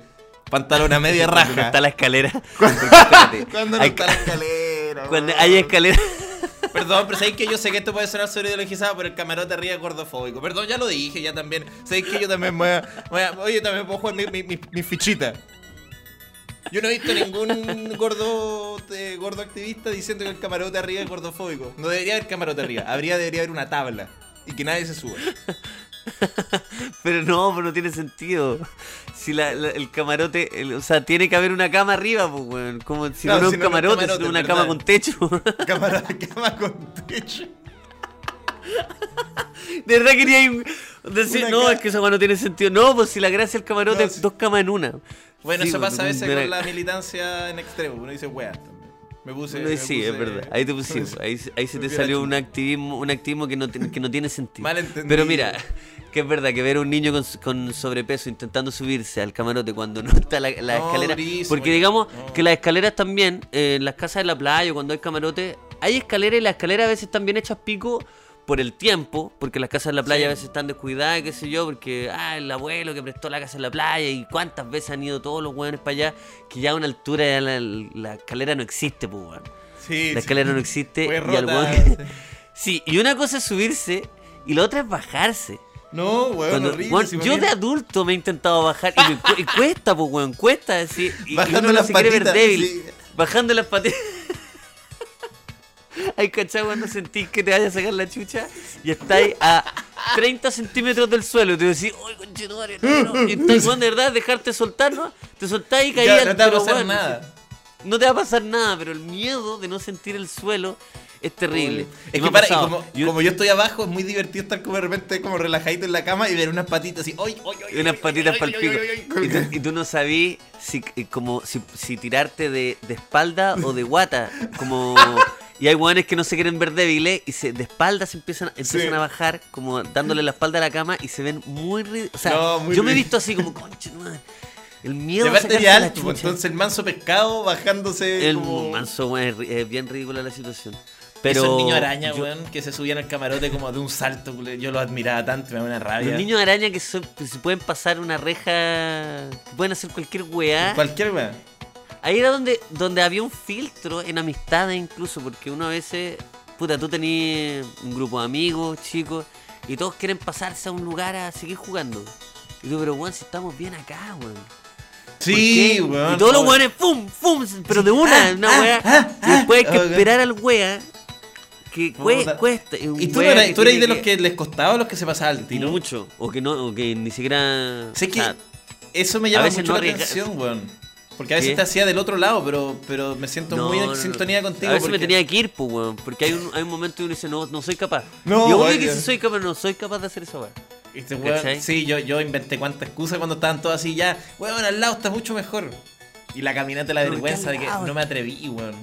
pantalón a media Cuando no raja. está la escalera. Cuando no hay- está la escalera. cuando hay escalera. Perdón, pero sabéis que yo sé que esto puede sonar sobreideologizado, pero el camarote arriba es gordofóbico. Perdón, ya lo dije, ya también. Sabéis que yo también voy a, voy a- Oye, también puedo jugar mi, mi, mi- fichita. Yo no he visto ningún gordo eh, gordo activista diciendo que el camarote arriba es gordofóbico. No debería haber camarote arriba, habría debería haber una tabla y que nadie se suba. Pero no, pues no tiene sentido. Si la- la- el camarote, el- o sea, tiene que haber una cama arriba, pues, weón. Como si Claro, no, no si es un no, camarote, camarote, sino una ¿verdad? cama con techo. Cámara, cama con techo. De verdad quería ir- decir, Una no, ca- es que esa no tiene sentido. No, pues si la gracia del camarote No, es sí. dos camas en una. Bueno, Sí, eso pues, pasa a veces con la militancia en extremo. Uno dice también. Me puse. no, me sí, es verdad. Ahí te pusimos. Ahí, ahí se te salió un activismo, un activismo que no, tiene- que no tiene sentido. Malentendido. Pero mira, que es verdad que ver a un niño con, con sobrepeso intentando subirse al camarote cuando no está la, la No, escalera. durísimo, Porque digamos No. que las escaleras también, eh, en las casas de la playa o cuando hay camarote, hay escaleras y las escaleras a veces están bien hechas pico por el tiempo, porque las casas de la playa Sí. a veces están descuidadas, qué sé yo, porque ah, el abuelo que prestó la casa en la playa y cuántas veces han ido todos los hueones para allá, que ya a una altura ya la, la escalera no existe, pues weón. Sí, La sí. escalera no existe Fue y al que- sí. Y una cosa es subirse y la otra es bajarse. No, weón, Cuando- horrible. weón, si yo de adulto me he intentado bajar y, me y cuesta, pues, weón, cuesta. Así, y, y Bajando uno no las se quiere ver débil. sí. Bajando las patitas. Hay cachado cuando sentís que te vaya a sacar la chucha y estáis a 30 centímetros del suelo y te decís, ¡ay, conchetumare! No, no". Y estáis, weón, de verdad, dejarte soltar, ¿no? Te soltás y caí Ya, al- no te va a pasar nada. No te va a pasar nada, pero el miedo de no sentir el suelo es terrible. Es que para, y como, Yo- como yo estoy abajo, es muy divertido estar como de repente como relajadito en la cama y ver unas patitas así. ¡Ay, ay, ay! y unas patitas para el pico. Y tú, y tú no sabís si, eh, como, si, si tirarte de, de espalda o de guata. Como, y hay guanes que no se quieren ver débiles y se, de espalda se empiezan, empiezan Sí. a bajar, como dándole la espalda a la cama y se ven muy. ri- O sea, No, muy yo me he visto así como, concha, no, el miedo De a parte la alto, entonces el manso pescado bajándose El como... manso, weón, es, bien ridícula la situación. Pero Esos niños araña, yo- weón, que se subían al camarote como de un salto, yo los admiraba tanto, me da una rabia. Los niños araña que, se pueden pasar una reja, que pueden hacer cualquier weá. Cualquier weón. Ahí era donde, donde había un filtro en amistades incluso, porque uno a veces, puta, tú tenías un grupo de amigos, chicos, y todos quieren pasarse a un lugar a seguir jugando. Y tú, pero weón, si estamos bien acá, weón. ¿Por Sí, weón. Y todos los weones, ¡pum! ¡pum! Pero de una, Ah, una ah, weá. ah, y después hay que ah, esperar al wea que cue- cuesta. ¿Y tú, no eras, tú eras de los que les costaba o los que se pasaban al tiro? Mucho. O que no, o que ni siquiera. Sé o que sea, eso me llama mucho no la atención, weón. Porque a veces ¿Qué? te hacía del otro lado, pero, pero me siento no, muy en no, no. sintonía contigo. A veces me porque- tenía que ir, pues, weón. Porque hay un, hay un momento que uno dice, no, no soy capaz. No, y obvio weón, que si soy capaz, no soy capaz de hacer esa weá. Este weón- sí, yo, yo inventé cuántas excusas cuando estaban todos así ya. Weón, al lado está mucho mejor. Y la caminata, la Pero ¿por qué vergüenza de que no me atreví, weón.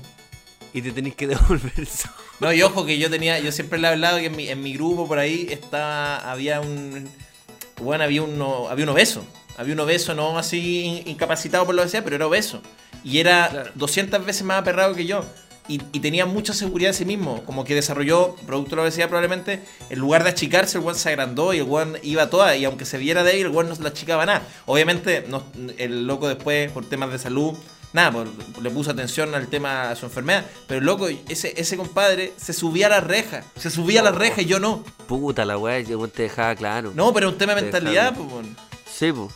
Y te tenés que devolver eso. No, y ojo que yo tenía, yo siempre le he hablado que en mi, en mi grupo por ahí estaba, había un, bueno, había uno, había un obeso, había un obeso no así in- incapacitado por lo que sea, pero era obeso. Y era Claro. 200 veces más aperrado que yo. Y, y tenía mucha seguridad de sí mismo, como que desarrolló, producto de la obesidad probablemente, en lugar de achicarse, el weón se agrandó y el weón iba toda, y aunque se viera débil, el weón no se la achicaba nada. Obviamente, no- el loco después, por temas de salud, nada, por- le puso atención al tema a su enfermedad, pero el loco, ese, ese compadre, se subía a la reja, se subía a la reja y yo no. Puta la weá, yo te dejaba claro. No, pero es un tema de mentalidad, pues. Sí, pues.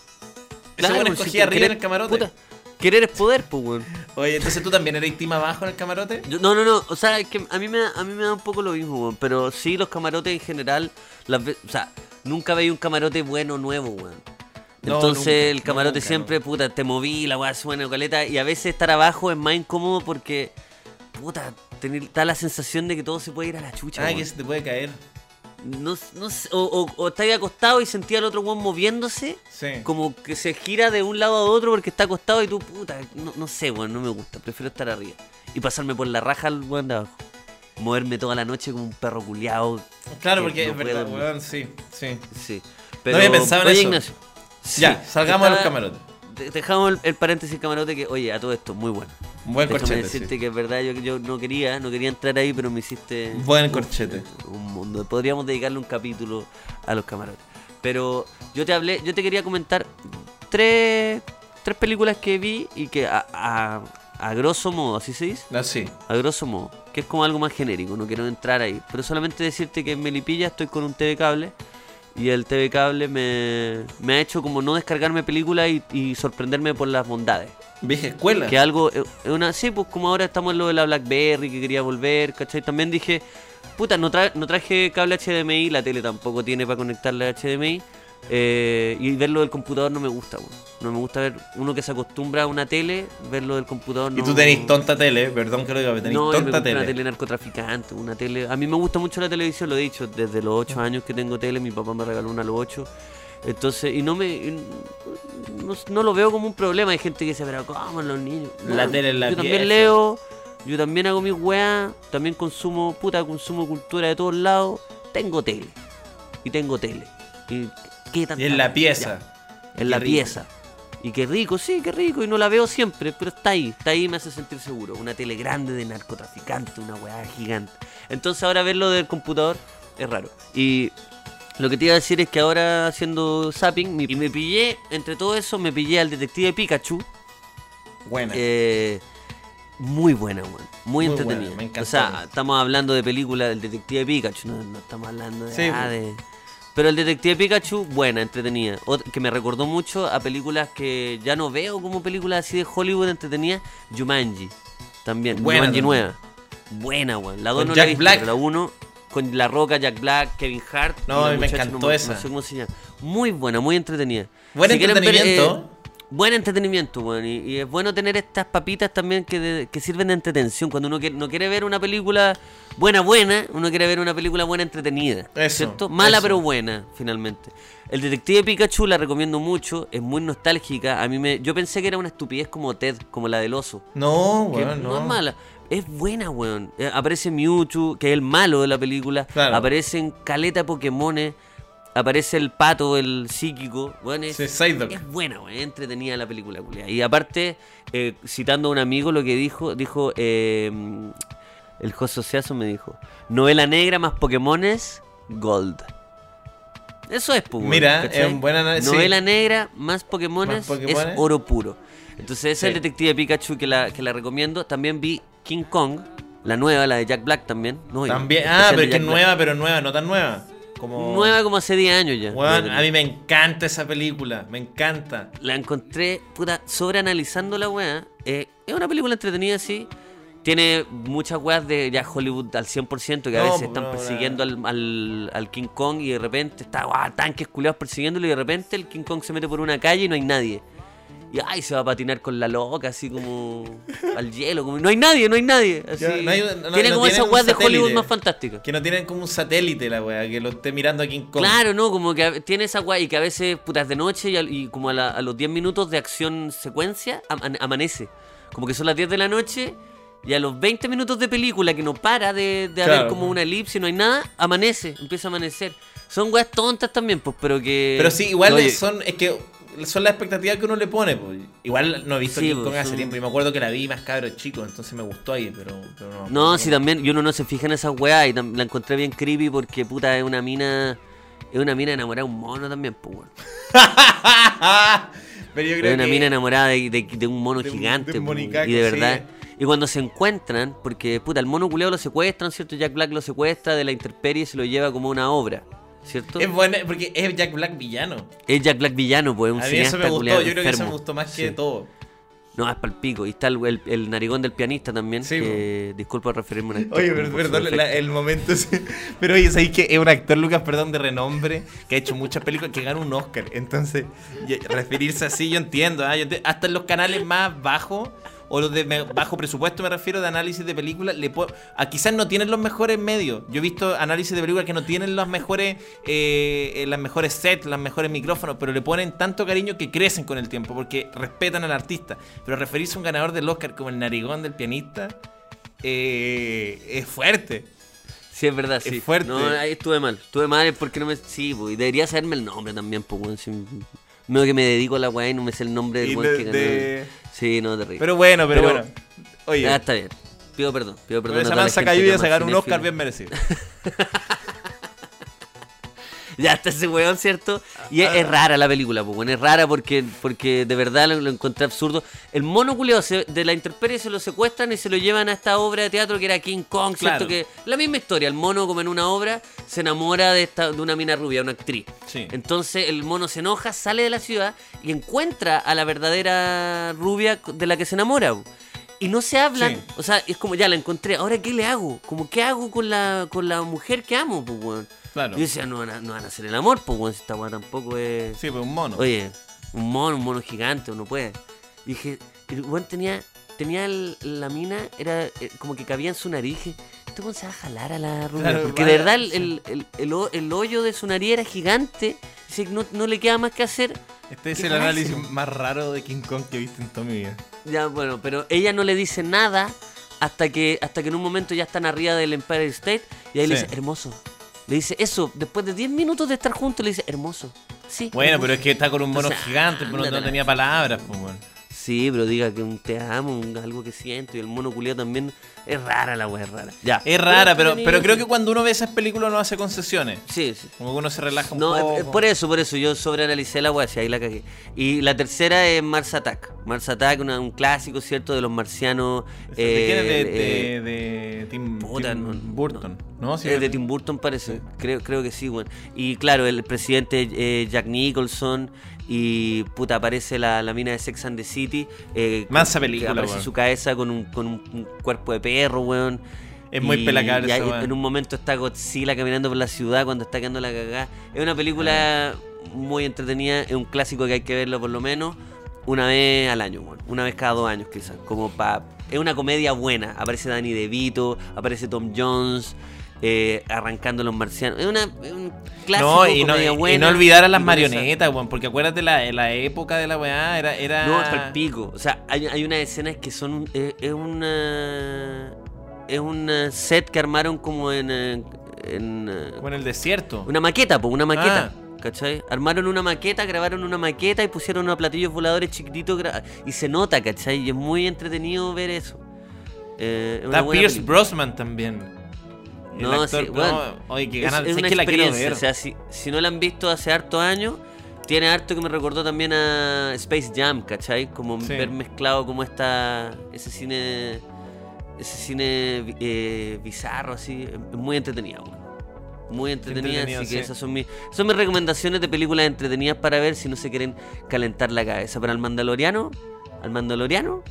Ese escogía arriba en el camarote. querer es poder, pues, weón. Oye, entonces tú también eres team abajo en el camarote. Yo- no, no, no, o sea, es que a mí me, da- a mí me da un poco lo mismo, weón. Pero sí, los camarotes en general, las o sea, nunca veía un camarote bueno nuevo, weón. No, Entonces nunca, el camarote nunca, siempre, puta, te moví, la weá suena caleta. Y a veces estar abajo es más incómodo porque, puta, tener, da la sensación de que todo se puede ir a la chucha. Ah, que se te puede caer. No, no sé, o, o, o está ahí acostado y sentía al otro weón moviéndose. Sí. Como que se gira de un lado a otro porque está acostado y tú, puta, no, no sé, weón, no me gusta. Prefiero estar arriba. Y pasarme por la raja al weón de abajo. Moverme toda la noche como un perro culiado. Claro, que porque no es verdad, weón, sí, sí. Sí. había pensado en oye, eso. Ignacio. Ya, salgamos a los camarotes. De- Dejamos el, el paréntesis camarote que, oye, a todo esto, muy bueno. Buen Déjame corchete, decirte sí. que es verdad, yo, yo no quería, no quería entrar ahí, pero me hiciste. Buen corchete. Un mundo. Podríamos dedicarle un capítulo a los camarotes. Pero yo te hablé, yo te quería comentar tres, tres películas que vi y que a, a, a grosso modo, así se dice, Ah, sí. a grosso modo, que es como algo más genérico, no quiero entrar ahí. Pero solamente decirte que en Melipilla estoy con un TV cable y el TV cable me, me ha hecho como no descargarme películas y, y sorprenderme por las bondades. Vieja escuela. Que algo, es una, sí, pues como ahora estamos en lo de la Blackberry, que quería volver, ¿cachai? También dije, puta, no, tra- no traje cable HDMI, la tele tampoco tiene para conectarle a HDMI. Eh, y verlo del computador no me gusta. No me gusta ver uno que se acostumbra a una tele, verlo del computador. Y no- tú tenés tonta tele, perdón que lo diga, pero tenés no, me tonta tele. una tele narcotraficante, una tele... A mí me gusta mucho la televisión, lo he dicho, desde los 8 años que tengo tele, mi papá me regaló una a los 8. Entonces, y no me... y No, no lo veo como un problema, hay gente que dice, pero ¿cómo los niños? La tele en la Yo también leo, yo también hago mis weas, también consumo, puta, consumo cultura de todos lados, tengo tele. Y tengo tele. Y, ¿qué tanta- Y en la ya, pieza. en Qué la rico. pieza. Y qué rico, sí, qué rico. Y no la veo siempre, pero está ahí. Está ahí y me hace sentir seguro. Una tele grande de narcotraficante, una weá gigante. Entonces ahora verlo del computador es raro. Y lo que te iba a decir es que ahora haciendo zapping, y me pillé, entre todo eso, me pillé al detective Pikachu. Buena. Eh, muy buena, weón. Muy, Muy entretenida. buena, me. O sea, estamos hablando de película del detective Pikachu, no, no estamos hablando de, Sí, ah, de- Pero el detective Pikachu, buena, entretenida. Que me recordó mucho a películas que ya no veo como películas así de Hollywood entretenidas. Jumanji. También. Buena Jumanji también. nueva. Buena, weón. La 2 Con no Jack la he visto, Black. pero la 1 con La Roca, Jack Black, Kevin Hart. No, me encantó esa. No sé cómo se llama. Muy buena, muy entretenida. Buen ver, entretenimiento. eh, Buen entretenimiento, weón. Y, y es bueno tener estas papitas también que, de- que sirven de entretención. Cuando uno quiere- no quiere ver una película buena, buena, uno quiere ver una película buena entretenida. Eso, ¿Cierto? Mala eso. pero buena, finalmente. El Detective Pikachu la recomiendo mucho, es muy nostálgica. A mí me, yo pensé que era una estupidez como Ted, como la del oso. No, weón, no. no. es mala. Es buena, weón. Eh, aparece Mewtwo, que es el malo de la película. Claro. Aparecen caleta Pokémones. Aparece el pato, el psíquico. Weón, es, Sí, es buena. Es entretenida la película, culia. Y aparte, eh, citando a un amigo lo que dijo, dijo, eh, El Joso Seazo me dijo. Novela negra más Pokémones, Gold. Eso es, pues, Mira, ¿cachai? es un buen análisis. Novela negra más Pokémones, Más Pokémones. es oro puro. Entonces ese es el detective Pikachu que la, que la recomiendo. También vi King Kong, la nueva, la de Jack Black también. No, También, ah, pero es que nueva, pero nueva, no tan nueva. Como... Nueva como hace 10 años ya. A mí me encanta esa película, me encanta. La encontré, puta, sobreanalizando la weá. Eh, es una película entretenida, sí. Tiene muchas weas de ya Hollywood al 100%, que a No, veces pues, están no, persiguiendo al, al- al King Kong y de repente está guau, tanques culiados persiguiéndolo y de repente el King Kong se mete por una calle y no hay nadie. Y ay, se va a patinar con la loca, así como al hielo. Como, no hay nadie, no hay nadie. así. Ya, no hay- no- tiene no como esas weas de. Hollywood más fantásticas. Que no tienen como un satélite la wea, que lo esté mirando aquí en Kong. Claro, no, como que tiene esa guay y que a veces, putas, de noche y, como a, la- a los 10 minutos de acción secuencia, am- amanece. Como que son las 10 de la noche y a los 20 minutos de película que no para de, de haber como una elipse, no hay nada, amanece, empieza a amanecer. Son weas tontas también, pues, pero que... Pero sí, igual Oye, son, es que son las expectativas que uno le pone. pues. Igual no he visto Sí, King Kong hace tiempo y me acuerdo que la vi más cabro chico, entonces me gustó ahí, pero, pero no. No, sí, también, y uno no se fija en esas weas y la encontré bien creepy porque, puta, es una mina... Es una mina enamorada de un mono también, pues, pero yo creo Es una que mina enamorada de, de- de un mono de gigante. un y de verdad. Y cuando se encuentran, porque puta, el mono culeado lo secuestran, ¿cierto? Jack Black lo secuestra de la intemperie y se lo lleva como una obra, ¿cierto? es buena porque es Jack Black villano. Es Jack Black villano, pues, un A mí cineasta eso me gustó, yo creo que eso me gustó más Sí. que todo. No, es palpico. Y está el, el- el narigón del pianista también. Sí, que, disculpa referirme a un actor Oye, perdón, la- el momento ese- Pero oye, sabéis que es un actor, Lucas, perdón, de renombre, que ha hecho muchas películas, que gana un Oscar. Entonces, referirse así, yo entiendo, ¿ah? Yo enti- hasta en los canales más bajos, o los de bajo presupuesto, me refiero, de análisis de películas, le po- a quizás no tienen los mejores medios. Yo he visto análisis de películas que no tienen los mejores, eh, eh, las mejores sets, los mejores micrófonos, pero le ponen tanto cariño que crecen con el tiempo, porque respetan al artista. Pero referirse a un ganador del Oscar como el narigón del pianista, eh, es fuerte. Sí, es verdad, sí. fuerte. No, ahí estuve mal. Estuve mal es porque no me. Sí, pues, y debería saberme el nombre también, pues, weón. Si, medio que me dedico a la weá y no me sé el nombre del weón que ganó. de- Sí, no, terrible. Pero bueno, pero, Pero- bueno. Oye, Ah, está bien. Pido perdón. Pido pero perdón. a esa mansa cayó y a sacar un. Oscar bien merecido. Ya está ese weón, ¿cierto? Y es, es rara la película, pues, bueno, es rara porque, porque de verdad lo, lo encontré absurdo. El mono culiao se- de la intemperie se lo secuestran y se lo llevan a esta obra de teatro que era King Kong, ¿cierto? Claro. Que la misma historia, el mono como en una obra se enamora de, esta, de una mina rubia, una actriz. Sí. Entonces el mono se enoja, sale de la ciudad y encuentra a la verdadera rubia de la que se enamora. Y no se hablan, Sí. o sea, es como ya la encontré, ahora ¿qué le hago? Como ¿qué hago con la, con la mujer que amo, pues, weón? Claro. Yo decía, no van a, no van a hacer el amor, pues, weón, si esta weá tampoco es. Sí, pues un mono. Oye, un mono, un mono gigante, uno puede. Dije, el weón tenía, tenía el- la mina, era eh, como que cabía en su nariz. Dije, este weón se va a jalar a la rubia. Claro, porque de verdad el, sí. el, el- el ho- el hoyo de su nariz era gigante. Que no, no le queda más que hacer. Este es ¿Qué el análisis más raro de King Kong que he visto en toda mi vida. Ya, bueno, pero ella no le dice nada hasta que, hasta que en un momento ya están arriba del Empire State y ahí le dice, hermoso. Le dice eso, después de 10 minutos de estar juntos, le dice, hermoso. Sí. Bueno, hermoso". pero es que está con un mono Entonces, gigante, pero no, no ándate. tenía palabras, pues, weón. Sí, pero diga que un te amo, un algo que siento. Y el mono culiao también es rara la wea, es rara. Ya. Es rara, pero, pero creo que cuando uno ve esas películas no hace concesiones. Sí, sí. Como que uno se relaja un No, poco. eh, eh, por eso, por eso, yo sobreanalicé la wea, sí, ahí la cagué. Y la tercera es Mars Attack. Mars Attack, una- un clásico, ¿cierto? De los marcianos. ¿De quién es? De, eh, de, de Tim, puta, Tim no- Burton. ¿No? Sí, Es de Tim Burton parece, creo, creo que sí, bueno. Y claro, el presidente eh, Jack Nicholson y puta aparece la, la mina de Sex and the City. Eh, que película, Aparece weón. su cabeza con un, con un, un cuerpo de perro, weón. Es muy pelacable. En un momento está Godzilla caminando por la ciudad cuando está quedando la cagada. Es una película muy entretenida, es un clásico que hay que verlo por lo menos una vez al año, weón. Una vez cada dos años quizás. Como pa... Es una comedia buena. Aparece Danny DeVito, aparece Tom Jones. Eh, arrancando los marcianos. Es, una, un clásico No, y no, y- olvidar a las marionetas, weón, porque acuérdate la, la época de la weá, era... era... No, es el pico. O sea, hay, hay unas escenas que son. Es, es una. Es un eh, set que armaron como en. eh, en eh, Como en el desierto. una maqueta, pues, una maqueta. Ah. ¿Cachai? Armaron una maqueta, grabaron una maqueta y pusieron unos platillos voladores chiquititos y se nota, ¿cachai? Y es muy entretenido ver eso. Eh, es Está Pierce película. Brosnan también. El No, actor, sí, no, bueno, oye, qué Es, ganas, es una que la experiencia. ver. O sea, si, si no la han visto hace hartos años, tiene harto que me recordó también a Space Jam, ¿cachai? Como Sí. ver mezclado como esta. ese cine. ese cine eh, bizarro, así. Es muy entretenida, weón. Muy entretenida, Entretenido, así que sí. esas son mis, son mis recomendaciones de películas entretenidas para ver si no se quieren calentar la cabeza. Para el Mandaloriano, al Mandaloriano,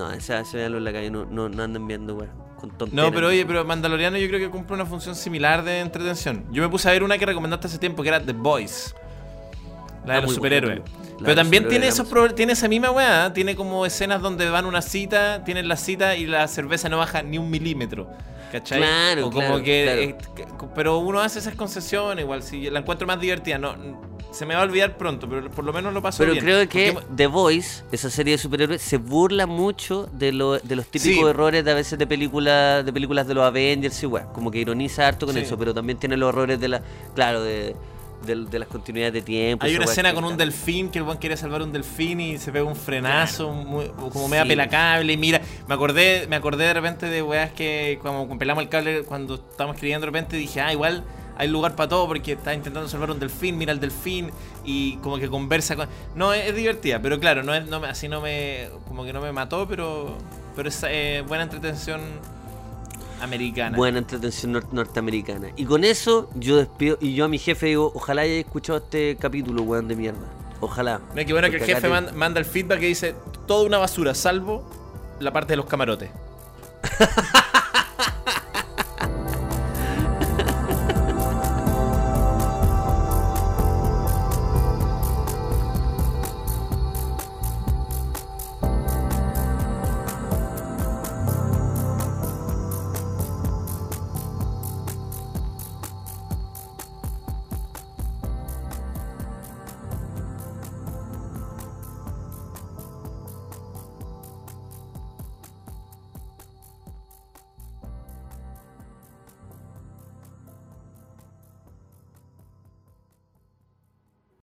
no, esa, véanlo en la calle, no, no, no anden viendo, weón. No, pero oye, pero Mandaloriano yo creo que cumple una función similar de entretención. Yo me puse a ver una que recomendaste hace tiempo, que era The Boys. La Ah, de los superhéroes. Pero también tiene, esos pro- tiene esa misma weá, ¿eh? tiene como escenas donde van a una cita, tienen la cita y la cerveza no baja ni un milímetro. ¿Cachai? Claro, o como claro, que, claro. eh, Pero uno hace esas concesiones igual, si la encuentro más divertida, no, se me va a olvidar pronto, pero por lo menos lo paso Pero bien. creo que Porque- The Voice, esa serie de superhéroes, se burla mucho de, lo- de los típicos Sí. errores de a veces de películas de películas de los Avengers y weá. Como que ironiza harto con Sí. eso, pero también tiene los errores de la. Claro, de, de, de las continuidades de tiempo. Hay una escena con un delfín, que el buen quiere salvar un delfín y se pega un frenazo, muy- como media Sí. pelacable. Y mira, me acordé, me acordé de repente de weas que cuando pelamos el cable, cuando estábamos escribiendo de repente, dije, ah, igual hay lugar para todo porque está intentando salvar un delfín, mira el delfín y como que conversa con... No, es, es divertida, pero claro, no es, no así no me... como que no me mató, pero, pero es eh, buena entretención americana. Buena entretención nor- norteamericana. Y con eso yo despido. Y yo a mi jefe digo, ojalá haya escuchado este capítulo, weón, de mierda. Ojalá. Mira qué bueno que el jefe te- man- manda el feedback que dice, toda una basura, salvo la parte de los camarotes.